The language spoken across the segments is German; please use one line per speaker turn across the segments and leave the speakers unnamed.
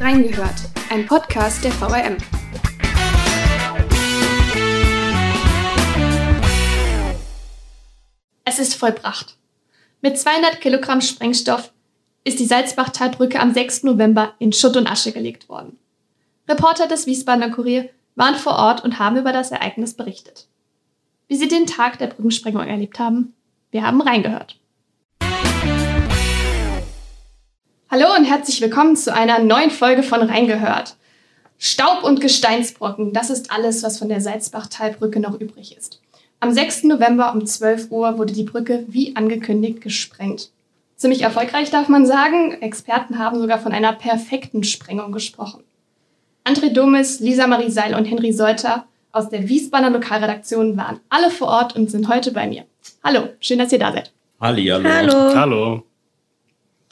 Reingehört, ein Podcast der VRM. Es ist vollbracht. Mit 200 Kilogramm Sprengstoff ist die Salzbachtalbrücke am 6. November in Schutt und Asche gelegt worden. Reporter des Wiesbadener Kurier waren vor Ort und haben über das Ereignis berichtet. Wie sie den Tag der Brückensprengung erlebt haben, wir haben reingehört. Hallo und herzlich willkommen zu einer neuen Folge von Reingehört. Staub und Gesteinsbrocken, das ist alles, was von der Salzbachtalbrücke noch übrig ist. Am 6. November um 12 Uhr wurde die Brücke wie angekündigt gesprengt. Ziemlich erfolgreich darf man sagen. Experten haben sogar von einer perfekten Sprengung gesprochen. André Domis, Lisa Marie Seil und Henry Solter aus der Wiesbadener Lokalredaktion waren alle vor Ort und sind heute bei mir. Hallo, schön, dass ihr da seid.
Halli, hallo.
Hallo.
Hallo.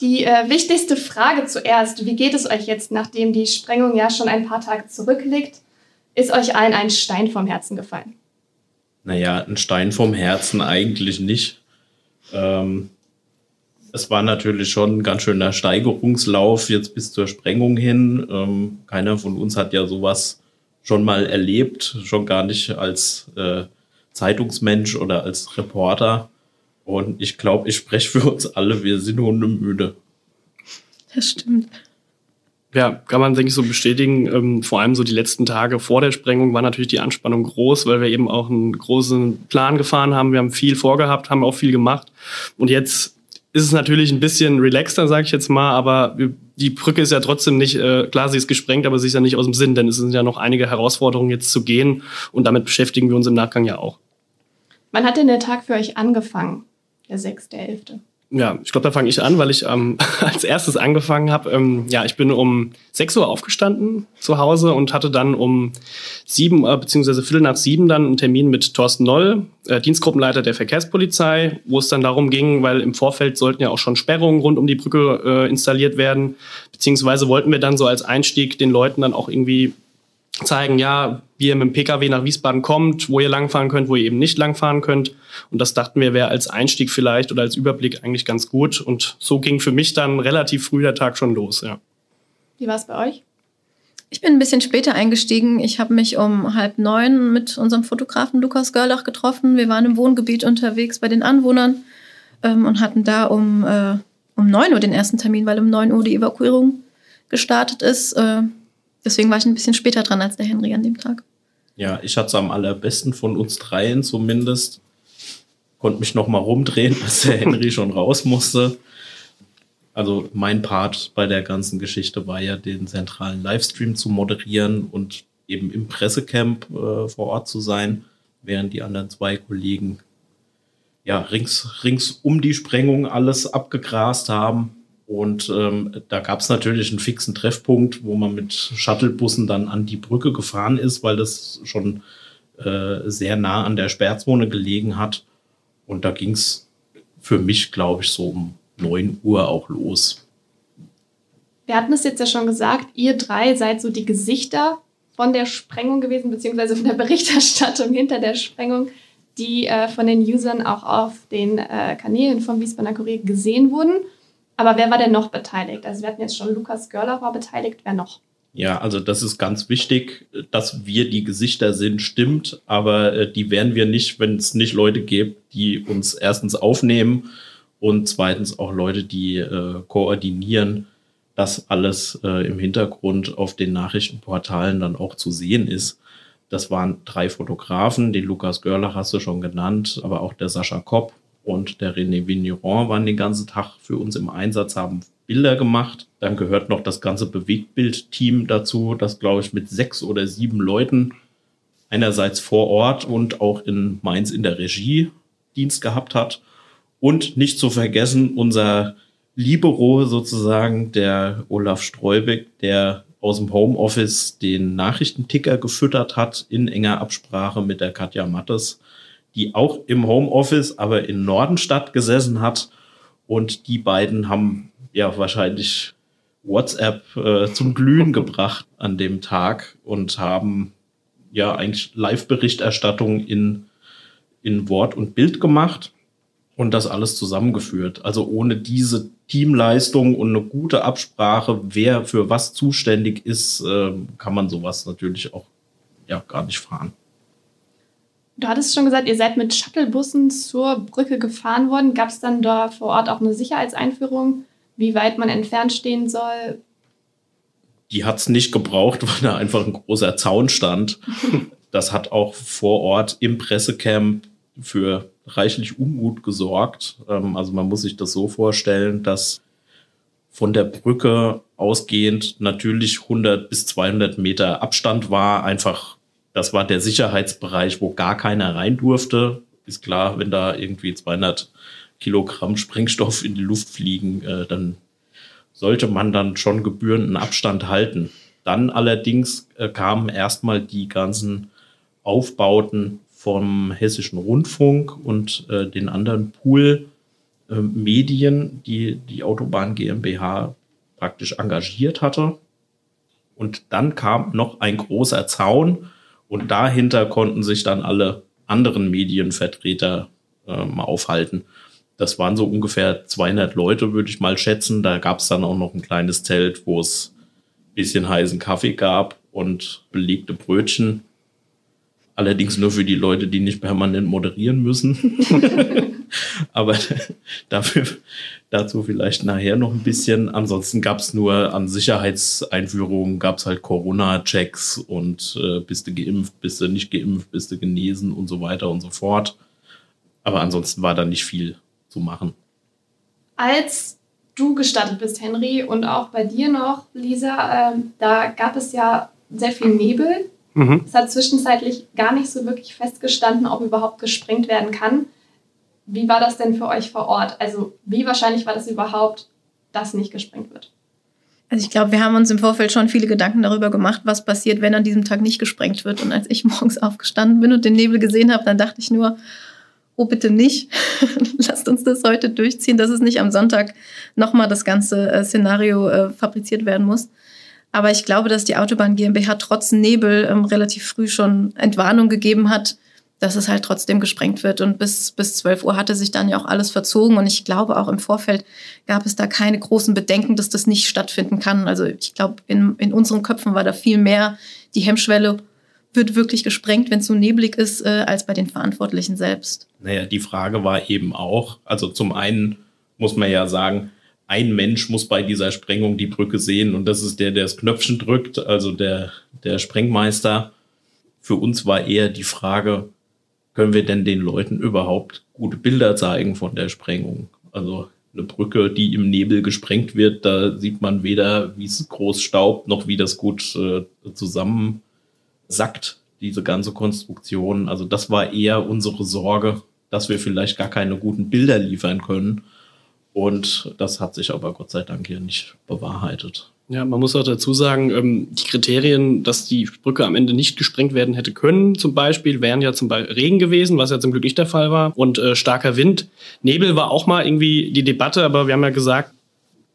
Die äh, wichtigste Frage zuerst, wie geht es euch jetzt, nachdem die Sprengung ja schon ein paar Tage zurückliegt? Ist euch allen ein Stein vom Herzen gefallen?
Naja, ein Stein vom Herzen eigentlich nicht. Ähm, es war natürlich schon ein ganz schöner Steigerungslauf jetzt bis zur Sprengung hin. Ähm, keiner von uns hat ja sowas schon mal erlebt, schon gar nicht als äh, Zeitungsmensch oder als Reporter. Und ich glaube, ich spreche für uns alle, wir sind hundemüde.
Das stimmt.
Ja, kann man, denke ich, so bestätigen. Ähm, vor allem so die letzten Tage vor der Sprengung war natürlich die Anspannung groß, weil wir eben auch einen großen Plan gefahren haben. Wir haben viel vorgehabt, haben auch viel gemacht. Und jetzt ist es natürlich ein bisschen relaxter, sage ich jetzt mal, aber die Brücke ist ja trotzdem nicht, äh, klar, sie ist gesprengt, aber sie ist ja nicht aus dem Sinn, denn es sind ja noch einige Herausforderungen jetzt zu gehen und damit beschäftigen wir uns im Nachgang ja auch.
Wann hat denn der Tag für euch angefangen, der 6.11.?
Ja, ich glaube, da fange ich an, weil ich ähm, als erstes angefangen habe. Ähm, ja, ich bin um 6 Uhr aufgestanden zu Hause und hatte dann um sieben äh, beziehungsweise Viertel nach sieben dann einen Termin mit Thorsten Noll, äh, Dienstgruppenleiter der Verkehrspolizei, wo es dann darum ging, weil im Vorfeld sollten ja auch schon Sperrungen rund um die Brücke äh, installiert werden, beziehungsweise wollten wir dann so als Einstieg den Leuten dann auch irgendwie zeigen, ja, wie ihr mit dem Pkw nach Wiesbaden kommt, wo ihr langfahren könnt, wo ihr eben nicht langfahren könnt. Und das dachten wir, wäre als Einstieg vielleicht oder als Überblick eigentlich ganz gut. Und so ging für mich dann relativ früh der Tag schon los, ja.
Wie war es bei euch?
Ich bin ein bisschen später eingestiegen. Ich habe mich um halb neun mit unserem Fotografen Lukas Görlach getroffen. Wir waren im Wohngebiet unterwegs bei den Anwohnern ähm, und hatten da um, äh, um neun Uhr den ersten Termin, weil um neun Uhr die Evakuierung gestartet ist. Äh, Deswegen war ich ein bisschen später dran als der Henry an dem Tag.
Ja, ich hatte es am allerbesten von uns dreien zumindest. Konnte mich noch mal rumdrehen, als der Henry schon raus musste. Also mein Part bei der ganzen Geschichte war ja, den zentralen Livestream zu moderieren und eben im Pressecamp äh, vor Ort zu sein, während die anderen zwei Kollegen ja rings, rings um die Sprengung alles abgegrast haben. Und ähm, da gab es natürlich einen fixen Treffpunkt, wo man mit Shuttlebussen dann an die Brücke gefahren ist, weil das schon äh, sehr nah an der Sperrzone gelegen hat. Und da ging es für mich, glaube ich, so um 9 Uhr auch los.
Wir hatten es jetzt ja schon gesagt, ihr drei seid so die Gesichter von der Sprengung gewesen, beziehungsweise von der Berichterstattung hinter der Sprengung, die äh, von den Usern auch auf den äh, Kanälen vom Wiesbadener Kurier gesehen wurden. Aber wer war denn noch beteiligt? Also wir hatten jetzt schon Lukas Görler war beteiligt, wer noch?
Ja, also das ist ganz wichtig, dass wir die Gesichter sind, stimmt, aber äh, die wären wir nicht, wenn es nicht Leute gibt, die uns erstens aufnehmen und zweitens auch Leute, die äh, koordinieren, dass alles äh, im Hintergrund auf den Nachrichtenportalen dann auch zu sehen ist. Das waren drei Fotografen, den Lukas Görlach hast du schon genannt, aber auch der Sascha Kopp und der René Vigneron waren den ganzen Tag für uns im Einsatz, haben Bilder gemacht. Dann gehört noch das ganze Bewegtbild-Team dazu, das, glaube ich, mit sechs oder sieben Leuten einerseits vor Ort und auch in Mainz in der Regie Dienst gehabt hat. Und nicht zu vergessen, unser Libero sozusagen, der Olaf Streubig, der aus dem Homeoffice den Nachrichtenticker gefüttert hat in enger Absprache mit der Katja Mattes die auch im Homeoffice, aber in Nordenstadt gesessen hat. Und die beiden haben ja wahrscheinlich WhatsApp äh, zum Glühen gebracht an dem Tag und haben ja eigentlich Live-Berichterstattung in, in Wort und Bild gemacht und das alles zusammengeführt. Also ohne diese Teamleistung und eine gute Absprache, wer für was zuständig ist, äh, kann man sowas natürlich auch ja, gar nicht fahren.
Du hattest schon gesagt, ihr seid mit Shuttlebussen zur Brücke gefahren worden. Gab es dann da vor Ort auch eine Sicherheitseinführung, wie weit man entfernt stehen soll?
Die hat es nicht gebraucht, weil da einfach ein großer Zaun stand. Das hat auch vor Ort im Pressecamp für reichlich Unmut gesorgt. Ähm, also man muss sich das so vorstellen, dass von der Brücke ausgehend natürlich 100 bis 200 Meter Abstand war, einfach das war der Sicherheitsbereich, wo gar keiner rein durfte. Ist klar, wenn da irgendwie 200 Kilogramm Sprengstoff in die Luft fliegen, äh, dann sollte man dann schon gebührenden Abstand halten. Dann allerdings äh, kamen erstmal die ganzen Aufbauten vom Hessischen Rundfunk und äh, den anderen Pool-Medien, äh, die die Autobahn GmbH praktisch engagiert hatte. Und dann kam noch ein großer Zaun, und dahinter konnten sich dann alle anderen Medienvertreter ähm, aufhalten. Das waren so ungefähr 200 Leute, würde ich mal schätzen. Da gab es dann auch noch ein kleines Zelt, wo es ein bisschen heißen Kaffee gab und belegte Brötchen. Allerdings nur für die Leute, die nicht permanent moderieren müssen. Aber dafür, dazu vielleicht nachher noch ein bisschen. Ansonsten gab es nur an Sicherheitseinführungen, gab es halt Corona-Checks und äh, bist du geimpft, bist du nicht geimpft, bist du genesen und so weiter und so fort. Aber ansonsten war da nicht viel zu machen.
Als du gestartet bist, Henry, und auch bei dir noch, Lisa, äh, da gab es ja sehr viel Nebel Mhm. Es hat zwischenzeitlich gar nicht so wirklich festgestanden, ob überhaupt gesprengt werden kann. Wie war das denn für euch vor Ort? Also wie wahrscheinlich war das überhaupt, dass nicht gesprengt wird?
Also ich glaube, wir haben uns im Vorfeld schon viele Gedanken darüber gemacht, was passiert, wenn an diesem Tag nicht gesprengt wird. Und als ich morgens aufgestanden bin und den Nebel gesehen habe, dann dachte ich nur, oh bitte nicht, lasst uns das heute durchziehen, dass es nicht am Sonntag nochmal das ganze äh, Szenario äh, fabriziert werden muss. Aber ich glaube, dass die Autobahn GmbH trotz Nebel ähm, relativ früh schon Entwarnung gegeben hat, dass es halt trotzdem gesprengt wird. Und bis, bis 12 Uhr hatte sich dann ja auch alles verzogen. Und ich glaube, auch im Vorfeld gab es da keine großen Bedenken, dass das nicht stattfinden kann. Also ich glaube, in, in unseren Köpfen war da viel mehr die Hemmschwelle, wird wirklich gesprengt, wenn es so neblig ist, äh, als bei den Verantwortlichen selbst.
Naja, die Frage war eben auch, also zum einen muss man ja sagen, ein Mensch muss bei dieser Sprengung die Brücke sehen und das ist der, der das Knöpfchen drückt, also der, der Sprengmeister. Für uns war eher die Frage, können wir denn den Leuten überhaupt gute Bilder zeigen von der Sprengung? Also eine Brücke, die im Nebel gesprengt wird, da sieht man weder, wie es groß staubt, noch wie das gut äh, zusammensackt, diese ganze Konstruktion. Also das war eher unsere Sorge, dass wir vielleicht gar keine guten Bilder liefern können. Und das hat sich aber Gott sei Dank hier nicht bewahrheitet.
Ja, man muss auch dazu sagen, ähm, die Kriterien, dass die Brücke am Ende nicht gesprengt werden hätte können, zum Beispiel, wären ja zum Beispiel Regen gewesen, was ja zum Glück nicht der Fall war, und äh, starker Wind. Nebel war auch mal irgendwie die Debatte, aber wir haben ja gesagt,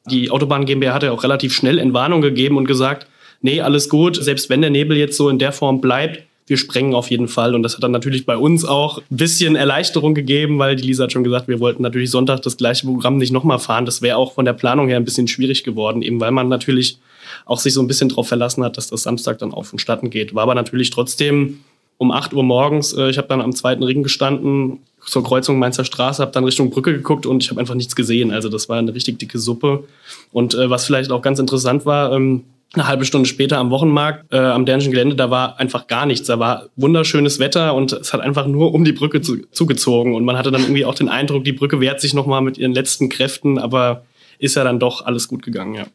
die Autobahn GmbH hat ja auch relativ schnell Entwarnung gegeben und gesagt, nee, alles gut, selbst wenn der Nebel jetzt so in der Form bleibt, wir sprengen auf jeden Fall. Und das hat dann natürlich bei uns auch ein bisschen Erleichterung gegeben, weil die Lisa hat schon gesagt, wir wollten natürlich Sonntag das gleiche Programm nicht nochmal fahren. Das wäre auch von der Planung her ein bisschen schwierig geworden, eben weil man natürlich auch sich so ein bisschen darauf verlassen hat, dass das Samstag dann auf vonstatten geht. War aber natürlich trotzdem um 8 Uhr morgens, äh, ich habe dann am zweiten Ring gestanden, zur Kreuzung Mainzer Straße, habe dann Richtung Brücke geguckt und ich habe einfach nichts gesehen. Also das war eine richtig dicke Suppe. Und äh, was vielleicht auch ganz interessant war, ähm, eine halbe Stunde später am Wochenmarkt, äh, am dänischen Gelände, da war einfach gar nichts. Da war wunderschönes Wetter und es hat einfach nur um die Brücke zu, zugezogen. Und man hatte dann irgendwie auch den Eindruck, die Brücke wehrt sich nochmal mit ihren letzten Kräften, aber ist ja dann doch alles gut gegangen, ja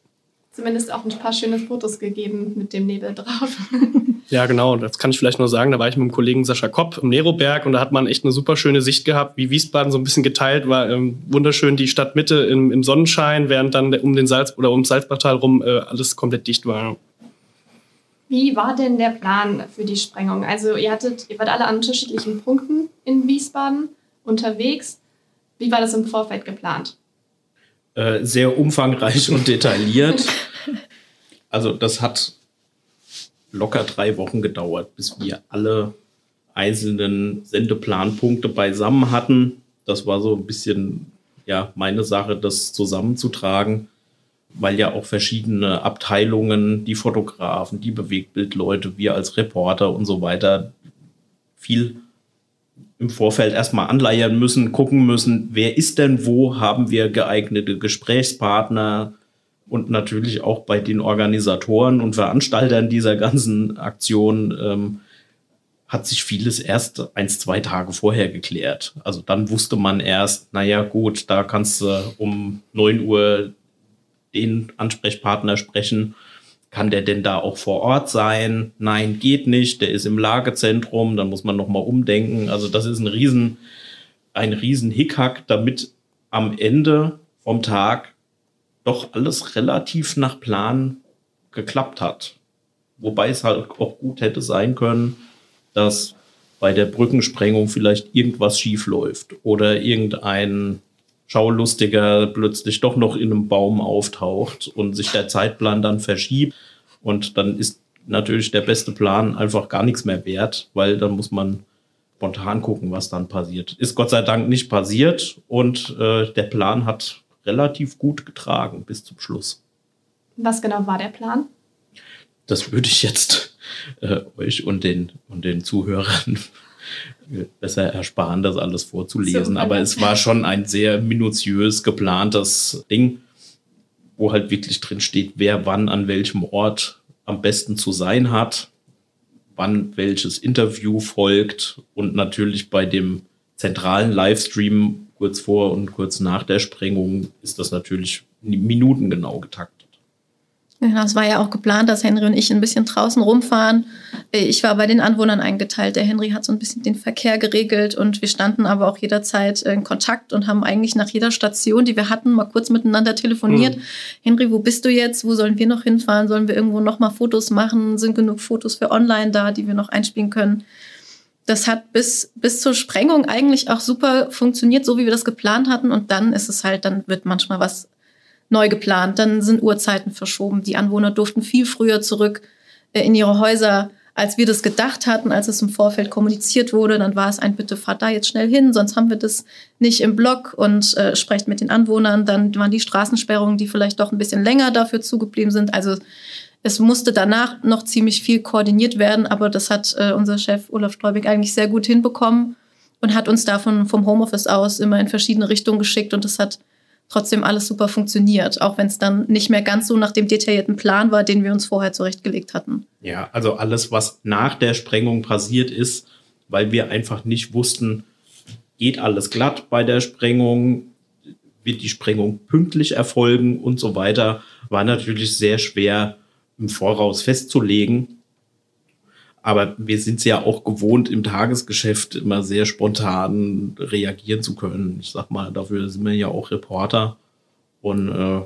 zumindest auch ein paar schöne Fotos gegeben mit dem Nebel drauf.
Ja, genau. Das kann ich vielleicht nur sagen. Da war ich mit dem Kollegen Sascha Kopp im Neroberg und da hat man echt eine super schöne Sicht gehabt, wie Wiesbaden so ein bisschen geteilt war. Ähm, wunderschön die Stadtmitte im, im, Sonnenschein, während dann um den Salz oder um Salzbachtal rum äh, alles komplett dicht war.
Wie war denn der Plan für die Sprengung? Also ihr hattet, ihr wart alle an unterschiedlichen Punkten in Wiesbaden unterwegs. Wie war das im Vorfeld geplant?
Äh, sehr umfangreich und detailliert. Also das hat locker drei Wochen gedauert, bis wir alle einzelnen Sendeplanpunkte beisammen hatten. Das war so ein bisschen ja meine Sache, das zusammenzutragen, weil ja auch verschiedene Abteilungen, die Fotografen, die Bewegtbildleute, wir als Reporter und so weiter viel im Vorfeld erstmal anleiern müssen, gucken müssen, wer ist denn wo, haben wir geeignete Gesprächspartner und natürlich auch bei den Organisatoren und Veranstaltern dieser ganzen Aktion ähm, hat sich vieles erst eins, zwei Tage vorher geklärt. Also dann wusste man erst, naja gut, da kannst du um neun Uhr den Ansprechpartner sprechen kann der denn da auch vor Ort sein? Nein, geht nicht. Der ist im Lagezentrum. Dann muss man noch mal umdenken. Also das ist ein riesen, ein riesen Hickhack, damit am Ende vom Tag doch alles relativ nach Plan geklappt hat. Wobei es halt auch gut hätte sein können, dass bei der Brückensprengung vielleicht irgendwas schief läuft oder irgendein Schaulustiger plötzlich doch noch in einem Baum auftaucht und sich der Zeitplan dann verschiebt. Und dann ist natürlich der beste Plan einfach gar nichts mehr wert, weil dann muss man spontan gucken, was dann passiert. Ist Gott sei Dank nicht passiert und äh, der Plan hat relativ gut getragen bis zum Schluss.
Was genau war der Plan?
Das würde ich jetzt äh, euch und den, und den Zuhörern besser ersparen, das alles vorzulesen. So, Aber es war schon ein sehr minutiös geplantes Ding, wo halt wirklich drin steht, wer wann an welchem Ort am besten zu sein hat, wann welches Interview folgt und natürlich bei dem zentralen Livestream kurz vor und kurz nach der Sprengung ist das natürlich minutengenau getaktet.
Ja, es war ja auch geplant, dass Henry und ich ein bisschen draußen rumfahren. Ich war bei den Anwohnern eingeteilt. Der Henry hat so ein bisschen den Verkehr geregelt und wir standen aber auch jederzeit in Kontakt und haben eigentlich nach jeder Station, die wir hatten, mal kurz miteinander telefoniert. Mhm. Henry, wo bist du jetzt? Wo sollen wir noch hinfahren? Sollen wir irgendwo noch mal Fotos machen? Sind genug Fotos für online da, die wir noch einspielen können? Das hat bis, bis zur Sprengung eigentlich auch super funktioniert, so wie wir das geplant hatten. Und dann ist es halt, dann wird manchmal was neu geplant. Dann sind Uhrzeiten verschoben. Die Anwohner durften viel früher zurück äh, in ihre Häuser, als wir das gedacht hatten, als es im Vorfeld kommuniziert wurde. Dann war es ein Bitte, fahrt da jetzt schnell hin, sonst haben wir das nicht im Block und äh, sprecht mit den Anwohnern. Dann waren die Straßensperrungen, die vielleicht doch ein bisschen länger dafür zugeblieben sind. Also es musste danach noch ziemlich viel koordiniert werden, aber das hat äh, unser Chef Olaf Streubig eigentlich sehr gut hinbekommen und hat uns davon vom Homeoffice aus immer in verschiedene Richtungen geschickt und das hat trotzdem alles super funktioniert, auch wenn es dann nicht mehr ganz so nach dem detaillierten Plan war, den wir uns vorher zurechtgelegt hatten.
Ja, also alles, was nach der Sprengung passiert ist, weil wir einfach nicht wussten, geht alles glatt bei der Sprengung, wird die Sprengung pünktlich erfolgen und so weiter, war natürlich sehr schwer im Voraus festzulegen. Aber wir sind es ja auch gewohnt, im Tagesgeschäft immer sehr spontan reagieren zu können. Ich sag mal, dafür sind wir ja auch Reporter und äh,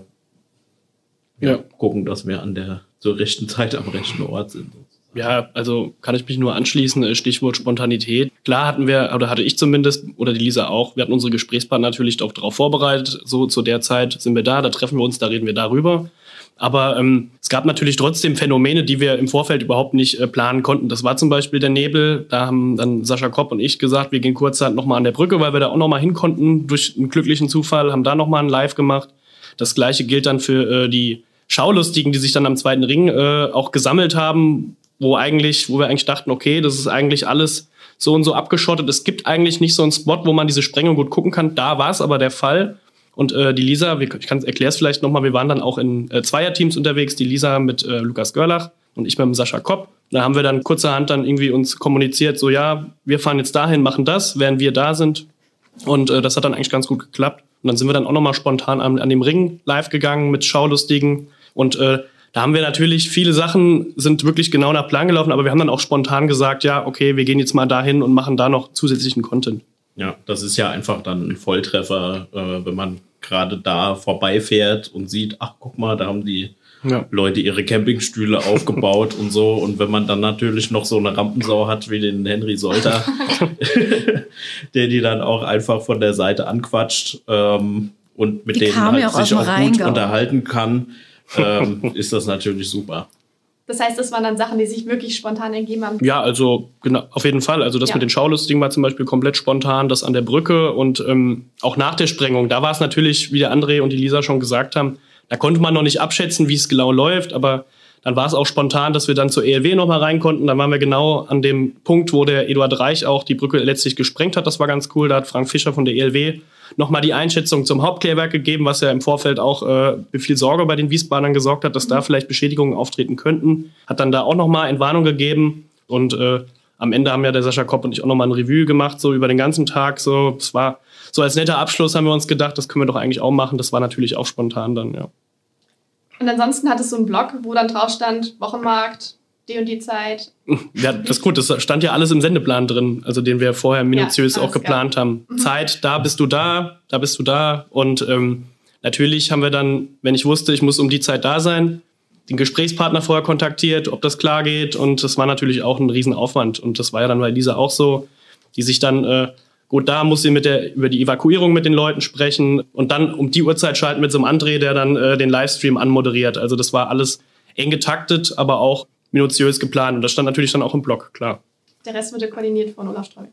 ja, gucken, dass wir an der zur rechten Zeit am rechten Ort sind.
Ja, also kann ich mich nur anschließen, äh, Stichwort Spontanität. Klar hatten wir, oder hatte ich zumindest, oder die Lisa auch, wir hatten unsere Gesprächspartner natürlich auch darauf vorbereitet. So zu der Zeit sind wir da, da treffen wir uns, da reden wir darüber. Aber ähm, es gab natürlich trotzdem Phänomene, die wir im Vorfeld überhaupt nicht äh, planen konnten. Das war zum Beispiel der Nebel. Da haben dann Sascha Kopp und ich gesagt, wir gehen kurzzeit nochmal an der Brücke, weil wir da auch nochmal hin konnten durch einen glücklichen Zufall, haben da nochmal ein Live gemacht. Das gleiche gilt dann für äh, die Schaulustigen, die sich dann am zweiten Ring äh, auch gesammelt haben, wo eigentlich, wo wir eigentlich dachten, okay, das ist eigentlich alles so und so abgeschottet. Es gibt eigentlich nicht so einen Spot, wo man diese Sprengung gut gucken kann. Da war es aber der Fall. Und äh, die Lisa, ich erkläre es vielleicht nochmal, wir waren dann auch in äh, Zweierteams unterwegs, die Lisa mit äh, Lukas Görlach und ich mit Sascha Kopp. Da haben wir dann kurzerhand dann irgendwie uns kommuniziert, so ja, wir fahren jetzt dahin, machen das, während wir da sind. Und äh, das hat dann eigentlich ganz gut geklappt. Und dann sind wir dann auch nochmal spontan an, an dem Ring live gegangen mit Schaulustigen. Und äh, da haben wir natürlich viele Sachen sind wirklich genau nach Plan gelaufen, aber wir haben dann auch spontan gesagt, ja, okay, wir gehen jetzt mal dahin und machen da noch zusätzlichen Content.
Ja, das ist ja einfach dann ein Volltreffer, äh, wenn man gerade da vorbeifährt und sieht, ach guck mal, da haben die ja. Leute ihre Campingstühle aufgebaut und so. Und wenn man dann natürlich noch so eine Rampensau hat wie den Henry Solter, der die dann auch einfach von der Seite anquatscht ähm, und mit die denen halt sich auch gut unterhalten kann, ähm, ist das natürlich super.
Das heißt, das waren dann Sachen, die sich wirklich spontan ergeben haben.
Ja, also genau, auf jeden Fall. Also das
Ja.
mit den Schaulustigen war zum Beispiel komplett spontan, das an der Brücke und ähm, auch nach der Sprengung. Da war es natürlich, wie der André und die Lisa schon gesagt haben, da konnte man noch nicht abschätzen, wie es genau läuft, aber dann war es auch spontan, dass wir dann zur ELW noch mal rein konnten. Dann waren wir genau an dem Punkt, wo der Eduard Reich auch die Brücke letztlich gesprengt hat. Das war ganz cool. Da hat Frank Fischer von der ELW noch mal die Einschätzung zum Hauptklärwerk gegeben, was ja im Vorfeld auch äh, viel Sorge bei den Wiesbadern gesorgt hat, dass da vielleicht Beschädigungen auftreten könnten. Hat dann da auch noch mal Entwarnung gegeben und äh, am Ende haben ja der Sascha Kopp und ich auch noch mal ein Revue gemacht, so über den ganzen Tag. So, es war so als netter Abschluss haben wir uns gedacht, das können wir doch eigentlich auch machen. Das war natürlich auch spontan dann, ja.
Und ansonsten hattest du einen Blog, wo dann drauf stand, Wochenmarkt, die und die Zeit.
Ja, das ist gut. Das stand ja alles im Sendeplan drin, also den wir vorher minutiös
Ja,
auch geplant haben. Zeit, da bist du da, da bist du da. Und ähm, natürlich haben wir dann, wenn ich wusste, ich muss um die Zeit da sein, den Gesprächspartner vorher kontaktiert, ob das klar geht. Und das war natürlich auch ein Riesenaufwand. Und das war ja dann bei Lisa auch so, die sich dann, äh, gut, da muss sie mit der, über die Evakuierung mit den Leuten sprechen und dann um die Uhrzeit schalten mit so einem André, der dann äh, den Livestream anmoderiert. Also das war alles eng getaktet, aber auch minutiös geplant. Und das stand natürlich dann auch im Blog, klar.
Der Rest wurde koordiniert von Olaf Streuk.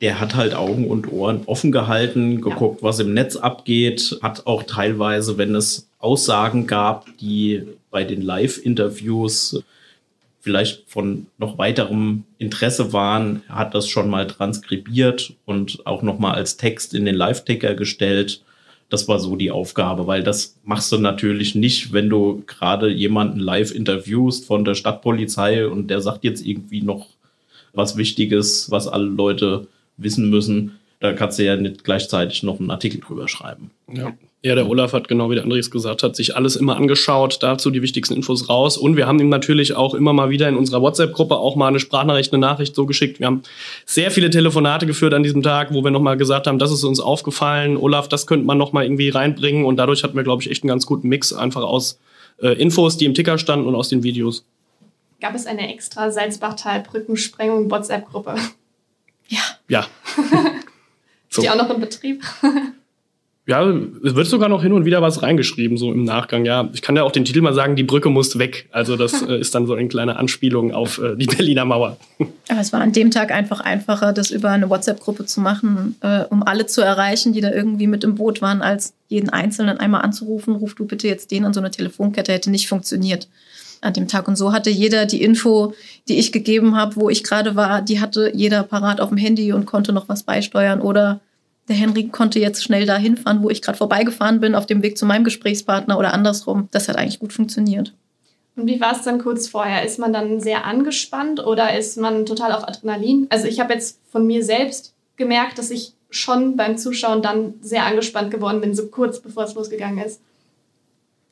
der hat halt Augen und Ohren offen gehalten, geguckt, was im Netz abgeht, hat auch teilweise, wenn es Aussagen gab, die bei den Live-Interviews vielleicht von noch weiterem Interesse waren, hat das schon mal transkribiert und auch noch mal als Text in den Live-Ticker gestellt. Das war so die Aufgabe, weil das machst du natürlich nicht, wenn du gerade jemanden live interviewst von der Stadtpolizei und der sagt jetzt irgendwie noch was Wichtiges, was alle Leute wissen müssen. Da kannst du ja nicht gleichzeitig noch einen Artikel drüber schreiben.
Ja. Ja, der Olaf hat genau wie der Andres gesagt hat, sich alles immer angeschaut, dazu die wichtigsten Infos raus. Und wir haben ihm natürlich auch immer mal wieder in unserer WhatsApp-Gruppe auch mal eine Sprachnachricht, eine Nachricht so geschickt. Wir haben sehr viele Telefonate geführt an diesem Tag, wo wir nochmal gesagt haben, das ist uns aufgefallen. Olaf, das könnte man nochmal irgendwie reinbringen. Und dadurch hatten wir, glaube ich, echt einen ganz guten Mix einfach aus äh, Infos, die im Ticker standen und aus den Videos.
Gab es eine extra Salzbachtal-Brückensprengung WhatsApp-Gruppe?
Ja,
Ja.
Ist die auch noch in Betrieb?
Ja, es wird sogar noch hin und wieder was reingeschrieben, so im Nachgang. Ja, ich kann ja auch den Titel mal sagen, die Brücke muss weg. Also das äh, ist dann so eine kleine Anspielung auf äh, die Berliner Mauer.
aber es war an dem Tag einfach einfacher, das über eine WhatsApp-Gruppe zu machen, äh, um alle zu erreichen, die da irgendwie mit im Boot waren, als jeden Einzelnen einmal anzurufen, ruf du bitte jetzt den an so eine Telefonkette, hätte nicht funktioniert an dem Tag. Und so hatte jeder die Info, die ich gegeben habe, wo ich gerade war, die hatte jeder parat auf dem Handy und konnte noch was beisteuern. Oder der Henry konnte jetzt schnell da hinfahren, wo ich gerade vorbeigefahren bin, auf dem Weg zu meinem Gesprächspartner oder andersrum. Das hat eigentlich gut funktioniert.
Und wie war es dann kurz vorher? Ist man dann sehr angespannt oder ist man total auf Adrenalin? Also ich habe jetzt von mir selbst gemerkt, dass ich schon beim Zuschauen dann sehr angespannt geworden bin, so kurz bevor es losgegangen ist.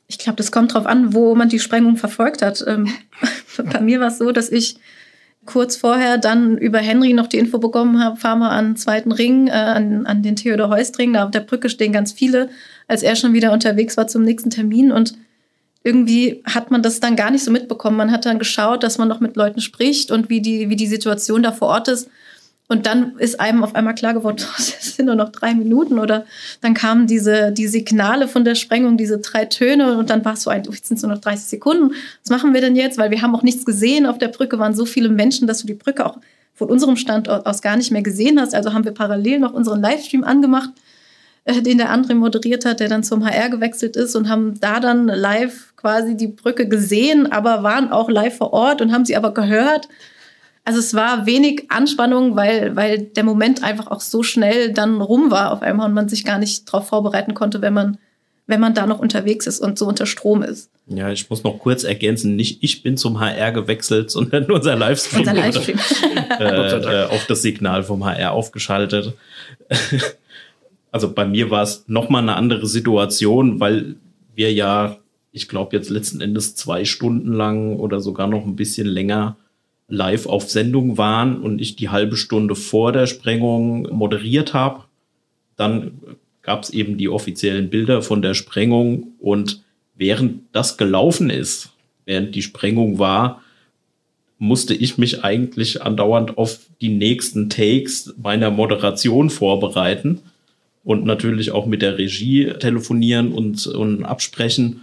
Ich glaube, das kommt drauf an, wo man die Sprengung verfolgt hat. Ähm, bei mir war es so, dass ich kurz vorher dann über Henry noch die Info bekommen habe, fahren wir an den zweiten Ring, äh, an, an den Theodor Heuss Ring. Da auf der Brücke stehen ganz viele, als er schon wieder unterwegs war zum nächsten Termin. Und irgendwie hat man das dann gar nicht so mitbekommen. Man hat dann geschaut, dass man noch mit Leuten spricht und wie die, wie die Situation da vor Ort ist. Und dann ist einem auf einmal klar geworden, es sind nur noch drei Minuten oder dann kamen diese die Signale von der Sprengung, diese drei Töne und dann war es so ein, jetzt sind es nur noch 30 Sekunden. Was machen wir denn jetzt? Weil wir haben auch nichts gesehen. Auf der Brücke waren so viele Menschen, dass du die Brücke auch von unserem Standort aus gar nicht mehr gesehen hast. Also haben wir parallel noch unseren Livestream angemacht, äh, den der andere moderiert hat, der dann zum HR gewechselt ist und haben da dann live quasi die Brücke gesehen, aber waren auch live vor Ort und haben sie aber gehört. Also es war wenig Anspannung, weil, weil der Moment einfach auch so schnell dann rum war auf einmal und man sich gar nicht darauf vorbereiten konnte, wenn man, wenn man da noch unterwegs ist und so unter Strom ist.
Ja, ich muss noch kurz ergänzen, nicht ich bin zum HR gewechselt, sondern unser Livestream,
Unser Livestream.
äh, äh, auf das Signal vom HR aufgeschaltet. also bei mir war es nochmal eine andere Situation, weil wir ja, ich glaube jetzt letzten Endes zwei Stunden lang oder sogar noch ein bisschen länger live auf Sendung waren und ich die halbe Stunde vor der Sprengung moderiert habe. Dann gab es eben die offiziellen Bilder von der Sprengung und während das gelaufen ist, während die Sprengung war, musste ich mich eigentlich andauernd auf die nächsten Takes meiner Moderation vorbereiten und natürlich auch mit der Regie telefonieren und, und absprechen.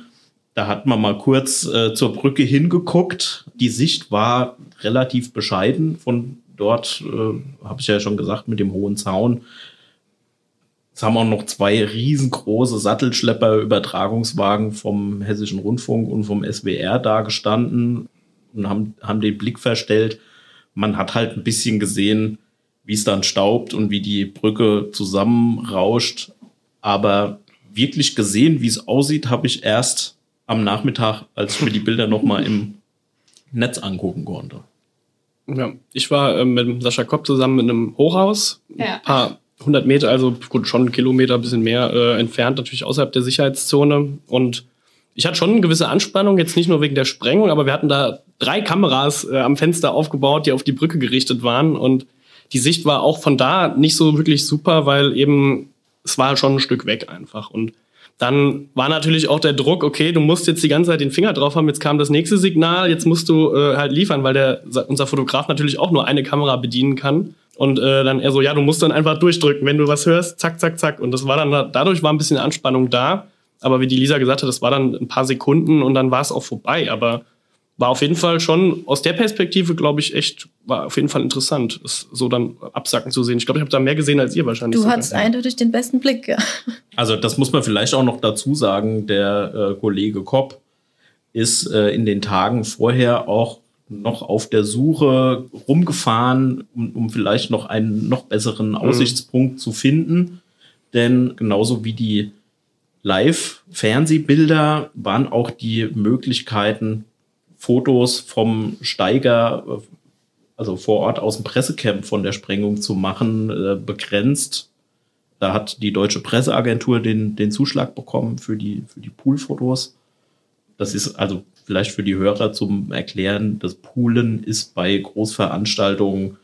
Da hat man mal kurz äh, zur Brücke hingeguckt. Die Sicht war relativ bescheiden. Von dort, äh, habe ich ja schon gesagt, mit dem hohen Zaun. Es haben auch noch zwei riesengroße Sattelschlepper-Übertragungswagen vom Hessischen Rundfunk und vom SWR da gestanden und haben, haben den Blick verstellt. Man hat halt ein bisschen gesehen, wie es dann staubt und wie die Brücke zusammenrauscht. Aber wirklich gesehen, wie es aussieht, habe ich erst am Nachmittag, als ich mir die Bilder nochmal im Netz angucken konnte.
Ja, ich war äh, mit Sascha Kopp zusammen in einem Hochhaus, ja. ein paar hundert Meter, also gut, schon einen Kilometer, ein bisschen mehr äh, entfernt, natürlich außerhalb der Sicherheitszone. Und ich hatte schon eine gewisse Anspannung, jetzt nicht nur wegen der Sprengung, aber wir hatten da drei Kameras äh, am Fenster aufgebaut, die auf die Brücke gerichtet waren. Und die Sicht war auch von da nicht so wirklich super, weil eben es war schon ein Stück weg einfach. Und dann war natürlich auch der Druck, okay, du musst jetzt die ganze Zeit den Finger drauf haben, jetzt kam das nächste Signal, jetzt musst du äh, halt liefern, weil der, unser Fotograf natürlich auch nur eine Kamera bedienen kann. Und äh, dann er so, ja, du musst dann einfach durchdrücken, wenn du was hörst, zack, zack, zack. Und das war dann, dadurch war ein bisschen Anspannung da. Aber wie die Lisa gesagt hat, das war dann ein paar Sekunden und dann war es auch vorbei. Aber war auf jeden Fall schon aus der Perspektive, glaube ich, echt, war auf jeden Fall interessant, es so dann absacken zu sehen. Ich glaube, ich habe da mehr gesehen als ihr wahrscheinlich.
Du sogar. hattest eindeutig den besten Blick, ja.
Also, das muss man vielleicht auch noch dazu sagen. Der äh, Kollege Kopp ist äh, in den Tagen vorher auch noch auf der Suche rumgefahren, um, um vielleicht noch einen noch besseren mhm. Aussichtspunkt mhm. zu finden. Denn genauso wie die Live-Fernsehbilder waren auch die Möglichkeiten, Fotos vom Steiger, also vor Ort aus dem Pressecamp von der Sprengung zu machen, äh, begrenzt. Da hat die deutsche Presseagentur den, den Zuschlag bekommen für die, für die Poolfotos. Das ist also vielleicht für die Hörer zum Erklären, das Poolen ist bei Großveranstaltungen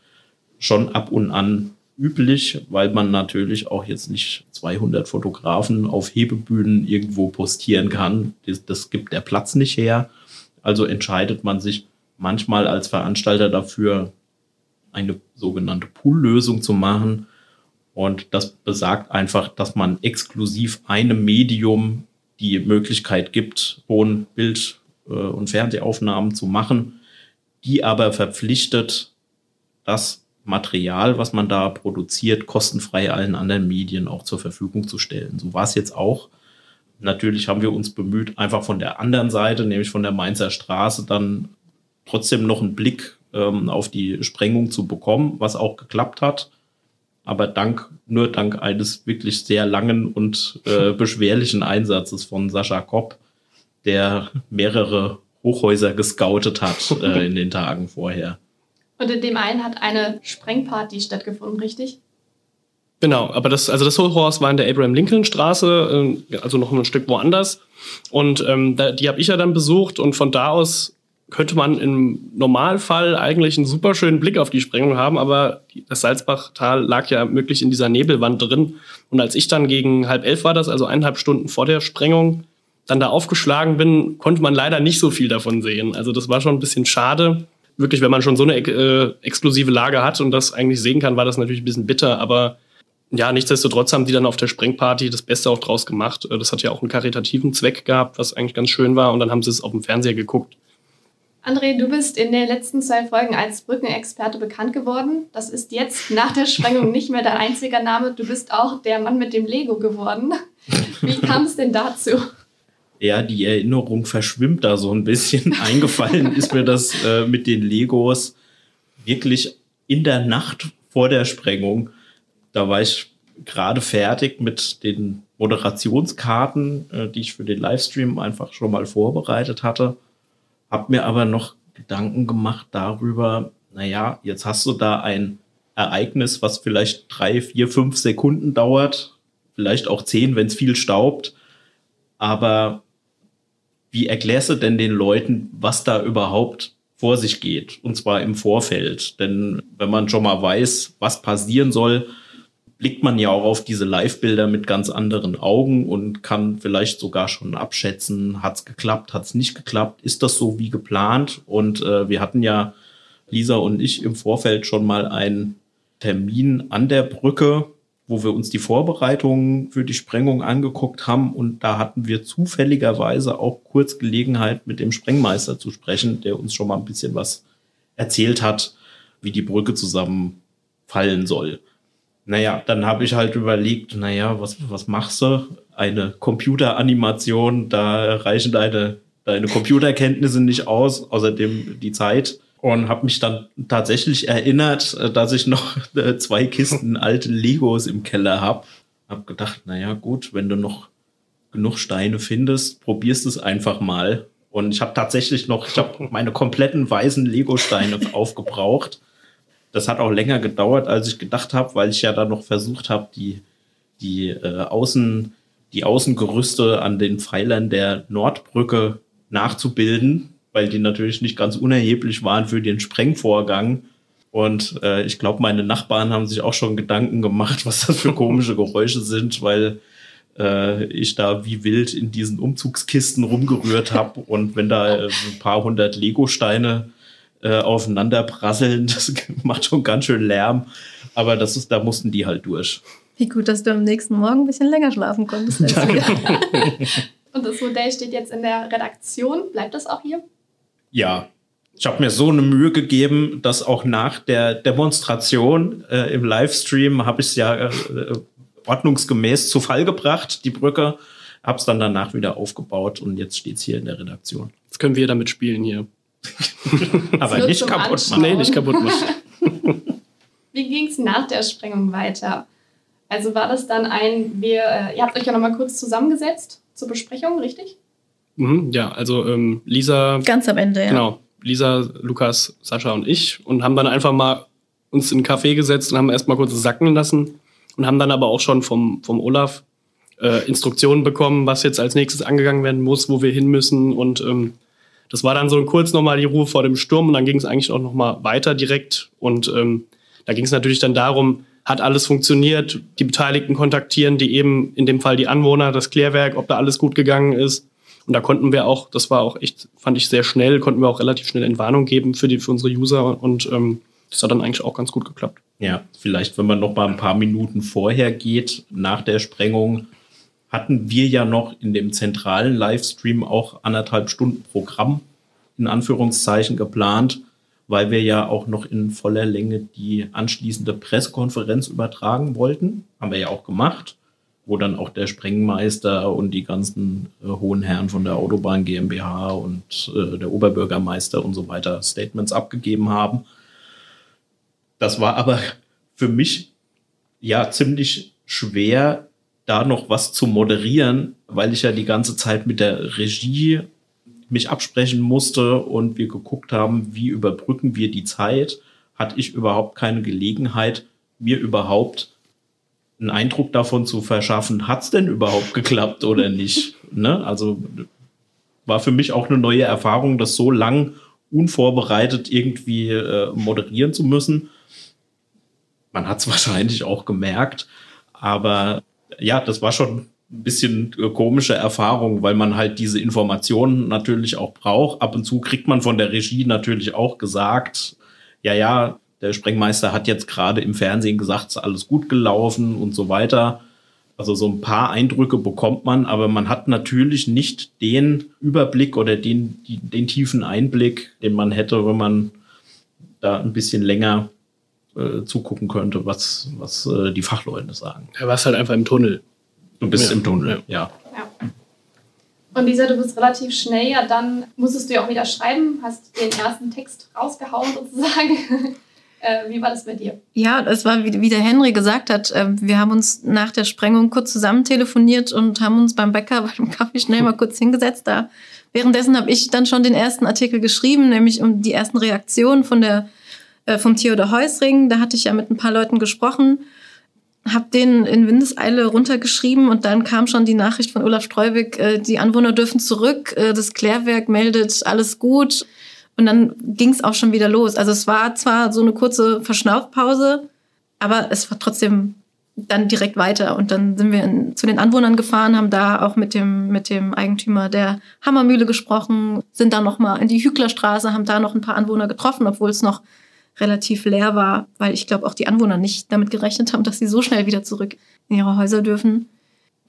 schon ab und an üblich, weil man natürlich auch jetzt nicht 200 Fotografen auf Hebebühnen irgendwo postieren kann. Das, das gibt der Platz nicht her. Also entscheidet man sich manchmal als Veranstalter dafür, eine sogenannte Pool-Lösung zu machen. Und das besagt einfach, dass man exklusiv einem Medium die Möglichkeit gibt, Ton, Bild äh, und Fernsehaufnahmen zu machen, die aber verpflichtet, das Material, was man da produziert, kostenfrei allen anderen Medien auch zur Verfügung zu stellen. So war es jetzt auch natürlich haben wir uns bemüht, einfach von der anderen Seite, nämlich von der Mainzer Straße, dann trotzdem noch einen Blick ähm, auf die Sprengung zu bekommen, was auch geklappt hat. Aber dank, nur dank eines wirklich sehr langen und äh, beschwerlichen Einsatzes von Sascha Kopp, der mehrere Hochhäuser gescoutet hat äh, in den Tagen vorher.
Und in dem einen hat eine Sprengparty stattgefunden, richtig?
Genau, aber das, also das Hochhaus war in der Abraham Lincoln Straße, äh, also noch ein Stück woanders. Und ähm, da, die habe ich ja dann besucht und von da aus könnte man im Normalfall eigentlich einen super schönen Blick auf die Sprengung haben, aber das Salzbachtal lag ja wirklich in dieser Nebelwand drin. Und als ich dann gegen halb elf war das, also eineinhalb Stunden vor der Sprengung, dann da aufgeschlagen bin, konnte man leider nicht so viel davon sehen. Also das war schon ein bisschen schade. Wirklich, wenn man schon so eine äh, exklusive Lage hat und das eigentlich sehen kann, war das natürlich ein bisschen bitter, aber ja, nichtsdestotrotz haben die dann auf der Sprengparty das Beste auch draus gemacht. Äh, das hat ja auch einen karitativen Zweck gehabt, was eigentlich ganz schön war. Und dann haben sie es auf dem Fernseher geguckt.
André, du bist in den letzten zwei Folgen als Brückenexperte bekannt geworden. Das ist jetzt nach der Sprengung nicht mehr dein einziger Name. Du bist auch der Mann mit dem Lego geworden. Wie kam es denn dazu?
Ja, die Erinnerung verschwimmt da so ein bisschen. Eingefallen ist mir das äh, mit den Legos wirklich in der Nacht vor der Sprengung da war ich gerade fertig mit den Moderationskarten, äh, die ich für den Livestream einfach schon mal vorbereitet hatte. Hab mir aber noch Gedanken gemacht darüber, naja, jetzt hast du da ein Ereignis, was vielleicht drei, vier, fünf Sekunden dauert, vielleicht auch zehn, wenn es viel staubt. Aber wie erklärst du denn den Leuten, was da überhaupt vor sich geht? Und zwar im Vorfeld. Denn wenn man schon mal weiß, was passieren soll, blickt man ja auch auf diese Live-Bilder mit ganz anderen Augen und kann vielleicht sogar schon abschätzen, hat's geklappt, hat's nicht geklappt, ist das so wie geplant? Und äh, wir hatten ja, Lisa und ich, im Vorfeld schon mal einen Termin an der Brücke wo wir uns die Vorbereitungen für die Sprengung angeguckt haben. Und da hatten wir zufälligerweise auch kurz Gelegenheit, mit dem Sprengmeister zu sprechen, der uns schon mal ein bisschen was erzählt hat, wie die Brücke zusammenfallen soll. Naja, dann habe ich halt überlegt, naja, was, was machst du? Eine Computeranimation, da reichen deine, deine Computerkenntnisse nicht aus, außerdem die Zeit und habe mich dann tatsächlich erinnert, dass ich noch äh, zwei Kisten alte Legos im Keller habe. Hab gedacht, naja gut, wenn du noch genug Steine findest, probierst es einfach mal. Und ich habe tatsächlich noch, ich habe meine kompletten weißen Lego-Steine aufgebraucht. Das hat auch länger gedauert, als ich gedacht habe, weil ich ja dann noch versucht habe, die, die, äh, Außen, die Außengerüste an den Pfeilern der Nordbrücke nachzubilden weil die natürlich nicht ganz unerheblich waren für den Sprengvorgang. Und äh, ich glaube, meine Nachbarn haben sich auch schon Gedanken gemacht, was das für komische Geräusche sind, weil äh, ich da wie wild in diesen Umzugskisten rumgerührt habe. Und wenn da äh, ein paar hundert Lego-Steine äh, aufeinander prasseln, das macht schon ganz schön Lärm. Aber das ist, da mussten die halt durch.
Wie gut, dass du am nächsten Morgen ein bisschen länger schlafen konntest.
Und das Modell steht jetzt in der Redaktion. Bleibt das auch hier?
ja, ich habe mir so eine Mühe gegeben, dass auch nach der Demonstration äh, im Livestream habe ich es ja äh, ordnungsgemäß zu Fall gebracht, die Brücke, habe es dann danach wieder aufgebaut und jetzt steht es hier in der Redaktion.
Jetzt können wir damit spielen hier.
Aber nicht kaputt machen.
Nee, nicht kaputt machen.
Wie ging es nach der Sprengung weiter? Also war das dann ein, wir, äh, ihr habt euch ja nochmal kurz zusammengesetzt zur Besprechung, richtig?
Mhm, ja, also ähm, Lisa.
Ganz am Ende, ja.
Genau. Lisa, Lukas, Sascha und ich und haben dann einfach mal uns in einen Café gesetzt und haben erstmal kurz sacken lassen und haben dann aber auch schon vom, vom Olaf äh, Instruktionen bekommen, was jetzt als nächstes angegangen werden muss, wo wir hin müssen und ähm, das war dann so kurz nochmal die Ruhe vor dem Sturm und dann ging es eigentlich auch nochmal weiter direkt. Und ähm, da ging es natürlich dann darum, hat alles funktioniert, die Beteiligten kontaktieren, die eben in dem Fall die Anwohner, das Klärwerk, ob da alles gut gegangen ist. Und da konnten wir auch, das war auch echt, fand ich sehr schnell, konnten wir auch relativ schnell Entwarnung geben für, die, für unsere User und ähm, das hat dann eigentlich auch ganz gut geklappt.
Ja, vielleicht, wenn man noch mal ein paar Minuten vorher geht, nach der Sprengung, hatten wir ja noch in dem zentralen Livestream auch anderthalb Stunden Programm in Anführungszeichen geplant, weil wir ja auch noch in voller Länge die anschließende Pressekonferenz übertragen wollten. Haben wir ja auch gemacht wo dann auch der Sprengmeister und die ganzen äh, hohen Herren von der Autobahn GmbH und äh, der Oberbürgermeister und so weiter Statements abgegeben haben. Das war aber für mich ja ziemlich schwer, da noch was zu moderieren, weil ich ja die ganze Zeit mit der Regie mich absprechen musste und wir geguckt haben, wie überbrücken wir die Zeit, hatte ich überhaupt keine Gelegenheit, mir überhaupt einen Eindruck davon zu verschaffen, hat's denn überhaupt geklappt oder nicht. ne? Also war für mich auch eine neue Erfahrung, das so lang unvorbereitet irgendwie äh, moderieren zu müssen. Man hat es wahrscheinlich auch gemerkt, aber ja, das war schon ein bisschen äh, komische Erfahrung, weil man halt diese Informationen natürlich auch braucht. Ab und zu kriegt man von der Regie natürlich auch gesagt, ja, ja, der Sprengmeister hat jetzt gerade im Fernsehen gesagt, es ist alles gut gelaufen und so weiter. Also so ein paar Eindrücke bekommt man, aber man hat natürlich nicht den Überblick oder den, den tiefen Einblick, den man hätte, wenn man da ein bisschen länger äh, zugucken könnte, was, was äh, die Fachleute sagen.
Er war halt einfach im Tunnel.
Du bist ja. im Tunnel, ja.
ja. Und Lisa, du bist relativ schnell, ja, dann musstest du ja auch wieder schreiben, hast den ersten Text rausgehauen sozusagen. Äh, wie war das bei dir?
Ja, es war, wie, wie der Henry gesagt hat, äh, wir haben uns nach der Sprengung kurz zusammen telefoniert und haben uns beim Bäcker bei dem Kaffee schnell mal kurz hingesetzt. Da. Währenddessen habe ich dann schon den ersten Artikel geschrieben, nämlich um die ersten Reaktionen von der, äh, vom Theodor Heusring. Da hatte ich ja mit ein paar Leuten gesprochen, habe den in Windeseile runtergeschrieben und dann kam schon die Nachricht von Olaf Streuwig, äh, die Anwohner dürfen zurück, äh, das Klärwerk meldet alles gut. Und dann ging es auch schon wieder los. Also es war zwar so eine kurze Verschnaufpause, aber es war trotzdem dann direkt weiter. Und dann sind wir in, zu den Anwohnern gefahren, haben da auch mit dem, mit dem Eigentümer der Hammermühle gesprochen, sind dann nochmal in die Hüglerstraße, haben da noch ein paar Anwohner getroffen, obwohl es noch relativ leer war, weil ich glaube auch die Anwohner nicht damit gerechnet haben, dass sie so schnell wieder zurück in ihre Häuser dürfen.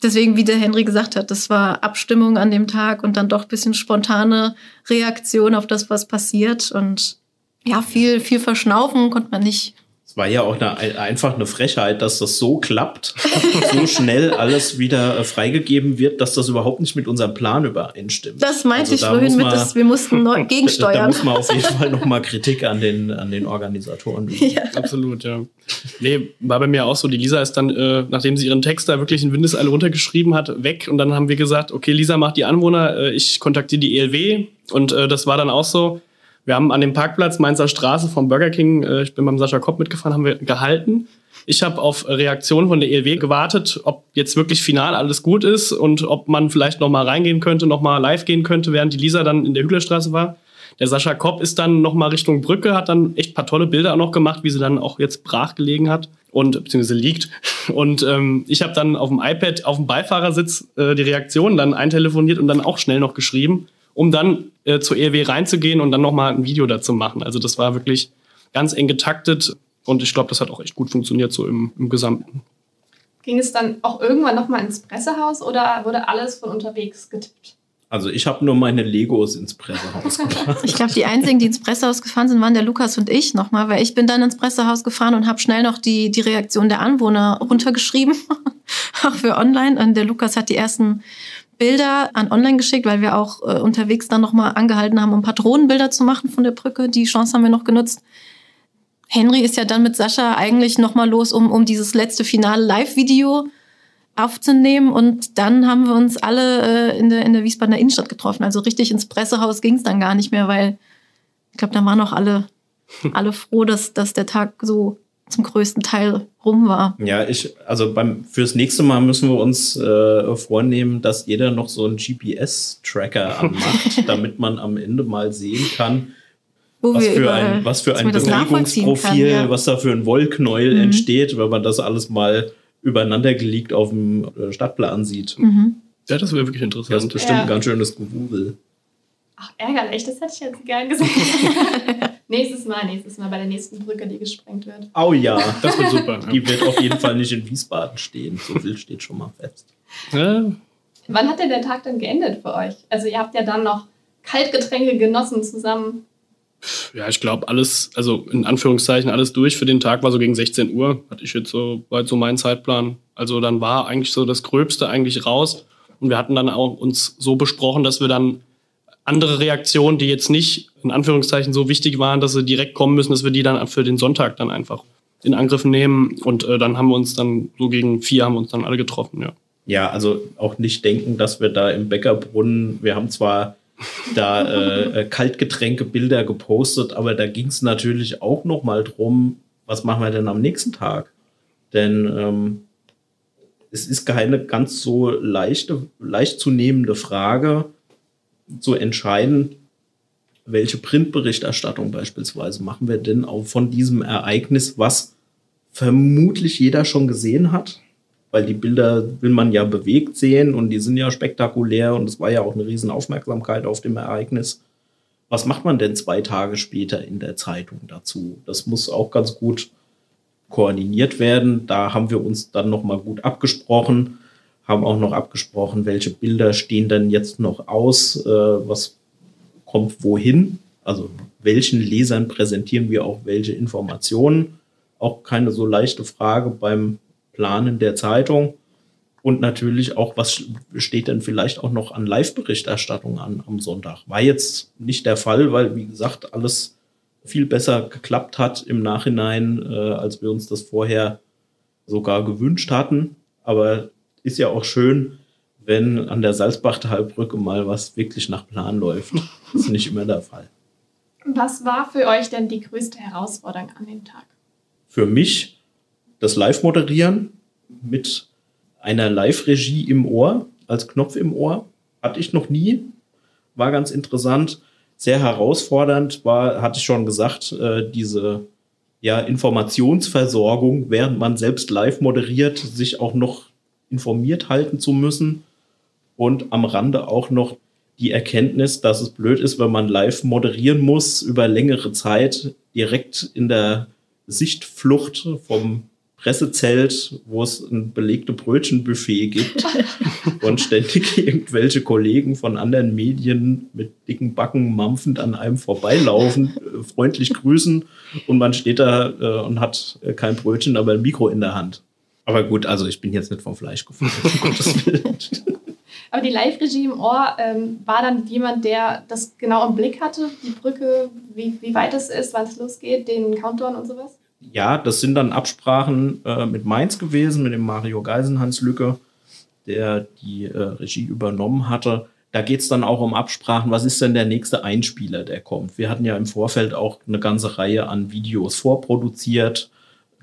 Deswegen, wie der Henry gesagt hat, das war Abstimmung an dem Tag und dann doch ein bisschen spontane Reaktion auf das, was passiert. Und ja, viel, viel verschnaufen konnte man nicht
war ja auch eine, einfach eine Frechheit, dass das so klappt, so schnell alles wieder äh, freigegeben wird, dass das überhaupt nicht mit unserem Plan übereinstimmt.
Das meinte also ich vorhin mit, dass wir mussten gegensteuern. Da,
da muss man auf jeden Fall nochmal Kritik an den, an den Organisatoren
Ja. Absolut, ja. Nee, war bei mir auch so. Die Lisa ist dann, äh, nachdem sie ihren Text da wirklich in Windeseile runtergeschrieben hat, weg. Und dann haben wir gesagt, okay, Lisa macht die Anwohner, äh, ich kontaktiere die ELW. Und äh, das war dann auch so wir haben an dem Parkplatz Mainzer Straße vom Burger King, äh, ich bin beim Sascha Kopp mitgefahren, haben wir gehalten. Ich habe auf Reaktion von der ELW gewartet, ob jetzt wirklich final alles gut ist und ob man vielleicht noch mal reingehen könnte, noch mal live gehen könnte, während die Lisa dann in der Hüglerstraße war. Der Sascha Kopp ist dann noch mal Richtung Brücke, hat dann echt paar tolle Bilder auch noch gemacht, wie sie dann auch jetzt brach gelegen hat und beziehungsweise liegt. Und ähm, ich habe dann auf dem iPad auf dem Beifahrersitz äh, die Reaktion dann eintelefoniert und dann auch schnell noch geschrieben um dann äh, zur ERW reinzugehen und dann nochmal ein Video dazu machen. Also das war wirklich ganz eng getaktet und ich glaube, das hat auch echt gut funktioniert so im, im Gesamten.
Ging es dann auch irgendwann nochmal ins Pressehaus oder wurde alles von unterwegs getippt?
Also ich habe nur meine Legos ins Pressehaus gebracht.
Ich glaube, die einzigen, die ins Pressehaus gefahren sind, waren der Lukas und ich nochmal, weil ich bin dann ins Pressehaus gefahren und habe schnell noch die, die Reaktion der Anwohner runtergeschrieben, auch für online. Und der Lukas hat die ersten Bilder an online geschickt, weil wir auch äh, unterwegs dann nochmal angehalten haben, um Patronenbilder zu machen von der Brücke. Die Chance haben wir noch genutzt. Henry ist ja dann mit Sascha eigentlich nochmal los, um, um dieses letzte finale Live-Video aufzunehmen. Und dann haben wir uns alle äh, in, der, in der Wiesbadener Innenstadt getroffen. Also richtig ins Pressehaus ging es dann gar nicht mehr, weil ich glaube, da waren auch alle, alle froh, dass, dass der Tag so zum größten Teil rum war.
Ja, ich, also beim, fürs nächste Mal müssen wir uns äh, vornehmen, dass jeder noch so einen GPS-Tracker anmacht, damit man am Ende mal sehen kann, Wo was, für ein, was für ein Bewegungsprofil, ja. was da für ein Wollknäuel mhm. entsteht, wenn man das alles mal übereinander gelegt auf dem äh, Stadtplan sieht.
Mhm. Ja, das wäre wirklich interessant. Das
ist bestimmt ja. ein ganz schönes Gewusel.
Ach, ärgerlich, das hätte ich jetzt gern gesagt. nächstes Mal, nächstes Mal bei der nächsten Brücke, die gesprengt wird.
Oh ja, das wird super. Die wird auf jeden Fall nicht in Wiesbaden stehen. So viel steht schon mal fest.
Ja. Wann hat denn der Tag dann geendet für euch? Also ihr habt ja dann noch Kaltgetränke genossen zusammen.
Ja, ich glaube, alles, also in Anführungszeichen, alles durch für den Tag war so gegen 16 Uhr. Hatte ich jetzt so, war jetzt so mein Zeitplan. Also dann war eigentlich so das Gröbste eigentlich raus. Und wir hatten dann auch uns so besprochen, dass wir dann andere Reaktionen, die jetzt nicht in Anführungszeichen so wichtig waren, dass sie direkt kommen müssen, dass wir die dann für den Sonntag dann einfach in Angriff nehmen. Und äh, dann haben wir uns dann so gegen vier haben wir uns dann alle getroffen, ja.
Ja, also auch nicht denken, dass wir da im Bäckerbrunnen, wir haben zwar da äh, äh Kaltgetränke-Bilder gepostet, aber da ging es natürlich auch noch mal drum, was machen wir denn am nächsten Tag? Denn ähm, es ist keine ganz so leichte, leicht zu nehmende Frage, zu entscheiden, welche Printberichterstattung beispielsweise machen wir denn auch von diesem Ereignis, was vermutlich jeder schon gesehen hat, weil die Bilder will man ja bewegt sehen und die sind ja spektakulär und es war ja auch eine riesen Aufmerksamkeit auf dem Ereignis. Was macht man denn zwei Tage später in der Zeitung dazu? Das muss auch ganz gut koordiniert werden. Da haben wir uns dann noch mal gut abgesprochen haben auch noch abgesprochen, welche Bilder stehen denn jetzt noch aus, äh, was kommt wohin, also welchen Lesern präsentieren wir auch welche Informationen. Auch keine so leichte Frage beim Planen der Zeitung. Und natürlich auch, was steht denn vielleicht auch noch an Live-Berichterstattung an am Sonntag? War jetzt nicht der Fall, weil, wie gesagt, alles viel besser geklappt hat im Nachhinein, äh, als wir uns das vorher sogar gewünscht hatten. Aber ist ja auch schön, wenn an der Salzbachtalbrücke mal was wirklich nach Plan läuft. Das ist nicht immer der Fall.
Was war für euch denn die größte Herausforderung an dem Tag?
Für mich das Live-Moderieren mit einer Live-Regie im Ohr, als Knopf im Ohr. Hatte ich noch nie. War ganz interessant. Sehr herausfordernd war, hatte ich schon gesagt, äh, diese ja, Informationsversorgung, während man selbst live moderiert, sich auch noch informiert halten zu müssen und am Rande auch noch die Erkenntnis, dass es blöd ist, wenn man live moderieren muss über längere Zeit, direkt in der Sichtflucht vom Pressezelt, wo es ein belegte Brötchenbuffet gibt und ständig irgendwelche Kollegen von anderen Medien mit dicken Backen mampfend an einem vorbeilaufen, äh, freundlich grüßen und man steht da äh, und hat äh, kein Brötchen, aber ein Mikro in der Hand. Aber gut, also ich bin jetzt nicht vom Fleisch gefunden.
aber die Live-Regie im Ohr ähm, war dann jemand, der das genau im Blick hatte, die Brücke, wie, wie weit es ist, wann es losgeht, den Countdown und sowas?
ja, das sind dann Absprachen äh, mit Mainz gewesen, mit dem Mario Geisenhans Lücke, der die äh, Regie übernommen hatte. Da geht es dann auch um Absprachen. Was ist denn der nächste Einspieler, der kommt? Wir hatten ja im Vorfeld auch eine ganze Reihe an Videos vorproduziert,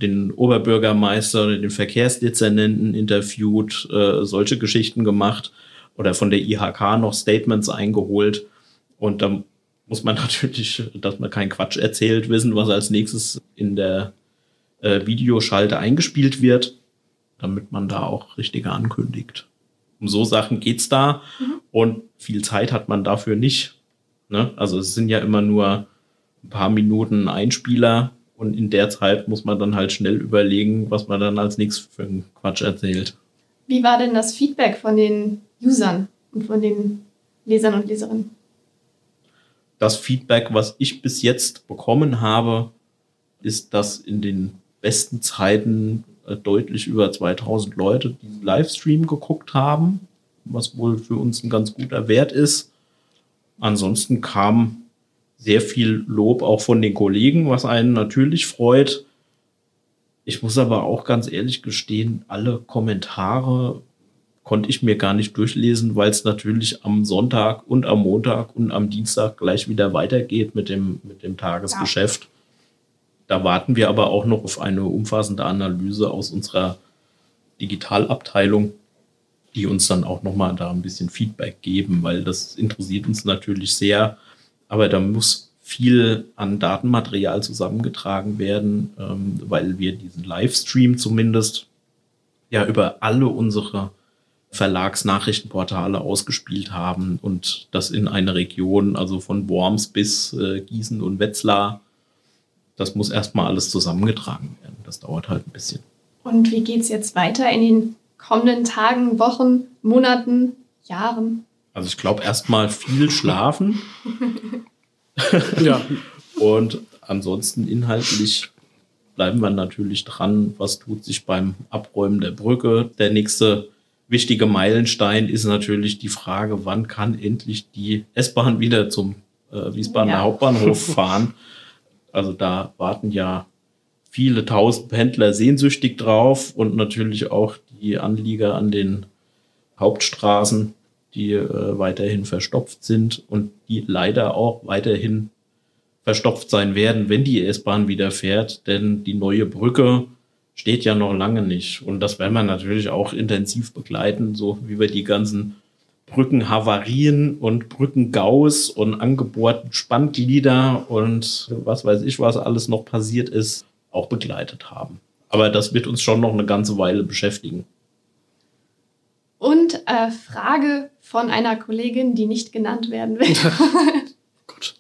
den Oberbürgermeister, den Verkehrsdezernenten interviewt, äh, solche Geschichten gemacht oder von der IHK noch Statements eingeholt. Und dann muss man natürlich, dass man keinen Quatsch erzählt, wissen, was als nächstes in der äh, Videoschalte eingespielt wird, damit man da auch richtiger ankündigt. Um so Sachen geht's da mhm. und viel Zeit hat man dafür nicht. Ne? Also es sind ja immer nur ein paar Minuten Einspieler und in der Zeit muss man dann halt schnell überlegen, was man dann als nächstes für einen Quatsch erzählt.
Wie war denn das Feedback von den Usern und von den Lesern und Leserinnen?
das Feedback, was ich bis jetzt bekommen habe, ist, dass in den besten Zeiten äh, deutlich über 2000 Leute diesen Livestream geguckt haben, was wohl für uns ein ganz guter Wert ist. Ansonsten kam sehr viel Lob auch von den Kollegen, was einen natürlich freut. Ich muss aber auch ganz ehrlich gestehen, alle Kommentare konnte ich mir gar nicht durchlesen, weil es natürlich am Sonntag und am Montag und am Dienstag gleich wieder weitergeht mit dem, mit dem Tagesgeschäft. Ja. Da warten wir aber auch noch auf eine umfassende Analyse aus unserer Digitalabteilung, die uns dann auch nochmal da ein bisschen Feedback geben, weil das interessiert uns natürlich sehr. Aber da muss viel an Datenmaterial zusammengetragen werden, ähm, weil wir diesen Livestream zumindest ja über alle unsere Verlagsnachrichtenportale ausgespielt haben und das in eine Region, also von Worms bis äh, Gießen und Wetzlar. Das muss erstmal alles zusammengetragen werden. Das dauert halt ein bisschen.
Und wie geht es jetzt weiter in den kommenden Tagen, Wochen, Monaten, Jahren?
Also ich glaube erstmal viel schlafen. ja. Und ansonsten inhaltlich bleiben wir natürlich dran, was tut sich beim Abräumen der Brücke. Der nächste wichtige Meilenstein ist natürlich die Frage, wann kann endlich die S-Bahn wieder zum äh, Wiesbadener ja. Hauptbahnhof fahren. Also da warten ja viele tausend Pendler sehnsüchtig drauf und natürlich auch die Anlieger an den Hauptstraßen, die äh, weiterhin verstopft sind und die leider auch weiterhin verstopft sein werden, wenn die S-Bahn wieder fährt, denn die neue Brücke steht ja noch lange nicht. Und das werden wir natürlich auch intensiv begleiten, so wie wir die ganzen Brückenhavarien und Brückengaus und angebohrten Spannglieder und was weiß ich, was alles noch passiert ist, auch begleitet haben. Aber das wird uns schon noch eine ganze Weile beschäftigen.
Und äh, Frage von einer Kollegin, die nicht genannt werden will. Gut.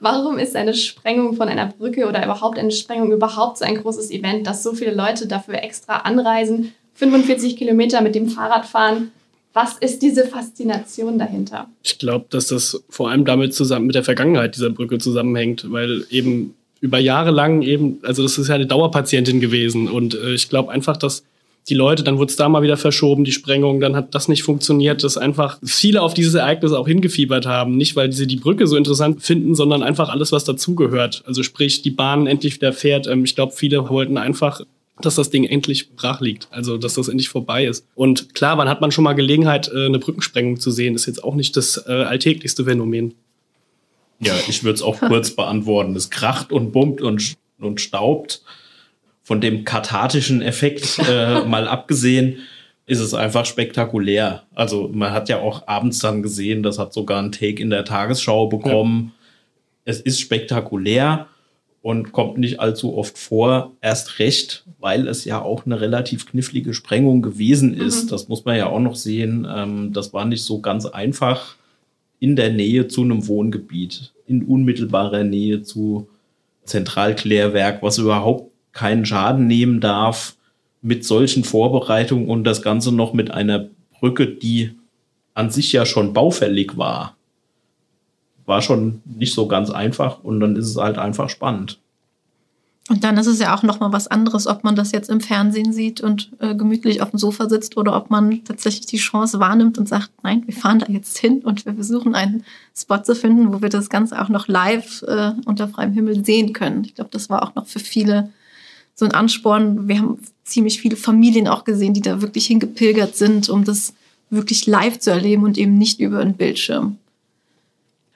Warum ist eine Sprengung von einer Brücke oder überhaupt eine Sprengung überhaupt so ein großes Event, dass so viele Leute dafür extra anreisen, 45 Kilometer mit dem Fahrrad fahren? Was ist diese Faszination dahinter?
Ich glaube, dass das vor allem damit zusammen mit der Vergangenheit dieser Brücke zusammenhängt, weil eben über Jahre lang eben, also das ist ja eine Dauerpatientin gewesen und äh, ich glaube einfach, dass die Leute, dann wurde es da mal wieder verschoben, die Sprengung, dann hat das nicht funktioniert, dass einfach viele auf dieses Ereignis auch hingefiebert haben. Nicht, weil sie die Brücke so interessant finden, sondern einfach alles, was dazugehört. Also sprich, die Bahn endlich wieder fährt. Ähm, ich glaube, viele wollten einfach dass das Ding endlich brach liegt, also dass das endlich vorbei ist. Und klar, wann hat man schon mal Gelegenheit, äh, eine Brückensprengung zu sehen? Das ist jetzt auch nicht das äh, alltäglichste Phänomen.
Ja, ich würde es auch kurz beantworten. Es kracht und bummt und, und staubt von dem kathartischen Effekt äh, mal abgesehen, ist es einfach spektakulär. Also man hat ja auch abends dann gesehen, das hat sogar ein Take in der Tagesschau bekommen. Ja. Es ist spektakulär und kommt nicht allzu oft vor. Erst recht, weil es ja auch eine relativ knifflige Sprengung gewesen ist. Mhm. Das muss man ja auch noch sehen. Ähm, das war nicht so ganz einfach in der Nähe zu einem Wohngebiet, in unmittelbarer Nähe zu Zentralklärwerk, was überhaupt keinen Schaden nehmen darf, mit solchen Vorbereitungen und das Ganze noch mit einer Brücke, die an sich ja schon baufällig war. War schon nicht so ganz einfach und dann ist es halt einfach spannend.
Und dann ist es ja auch noch mal was anderes, ob man das jetzt im Fernsehen sieht und äh, gemütlich auf dem Sofa sitzt oder ob man tatsächlich die Chance wahrnimmt und sagt, nein, wir fahren da jetzt hin und wir versuchen einen Spot zu finden, wo wir das Ganze auch noch live äh, unter freiem Himmel sehen können. Ich glaube, das war auch noch für viele so ein Ansporn. Wir haben ziemlich viele Familien auch gesehen, die da wirklich hingepilgert sind, um das wirklich live zu erleben und eben nicht über einen Bildschirm.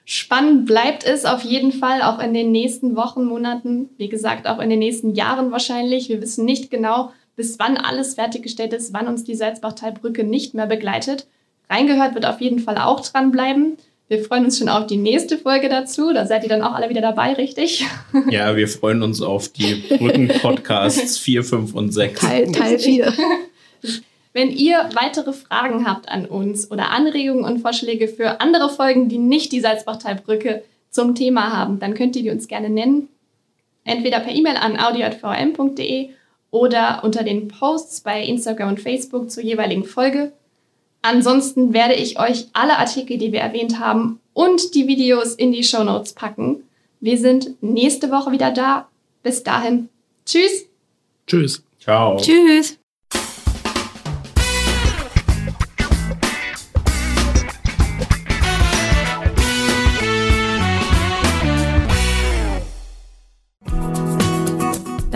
Spannend bleibt es auf jeden Fall auch in den nächsten Wochen, Monaten, wie gesagt, auch in den nächsten Jahren wahrscheinlich. Wir wissen nicht genau, bis wann alles fertiggestellt ist, wann uns die Salzbachtalbrücke nicht mehr begleitet. Reingehört wird auf jeden Fall auch dranbleiben. Wir freuen uns schon auf die nächste Folge dazu. Da seid ihr dann auch alle wieder dabei, richtig?
Ja, wir freuen uns auf die Brücken-Podcasts 4, 5 und 6.
Teil, Teil 4.
Wenn ihr weitere Fragen habt an uns oder Anregungen und Vorschläge für andere Folgen, die nicht die Salzbachtalbrücke zum Thema haben, dann könnt ihr die uns gerne nennen. Entweder per E-Mail an audio.vm.de oder unter den Posts bei Instagram und Facebook zur jeweiligen Folge. Ansonsten werde ich euch alle Artikel, die wir erwähnt haben, und die Videos in die Show Notes packen. Wir sind nächste Woche wieder da. Bis dahin. Tschüss.
Tschüss.
Ciao.
Tschüss.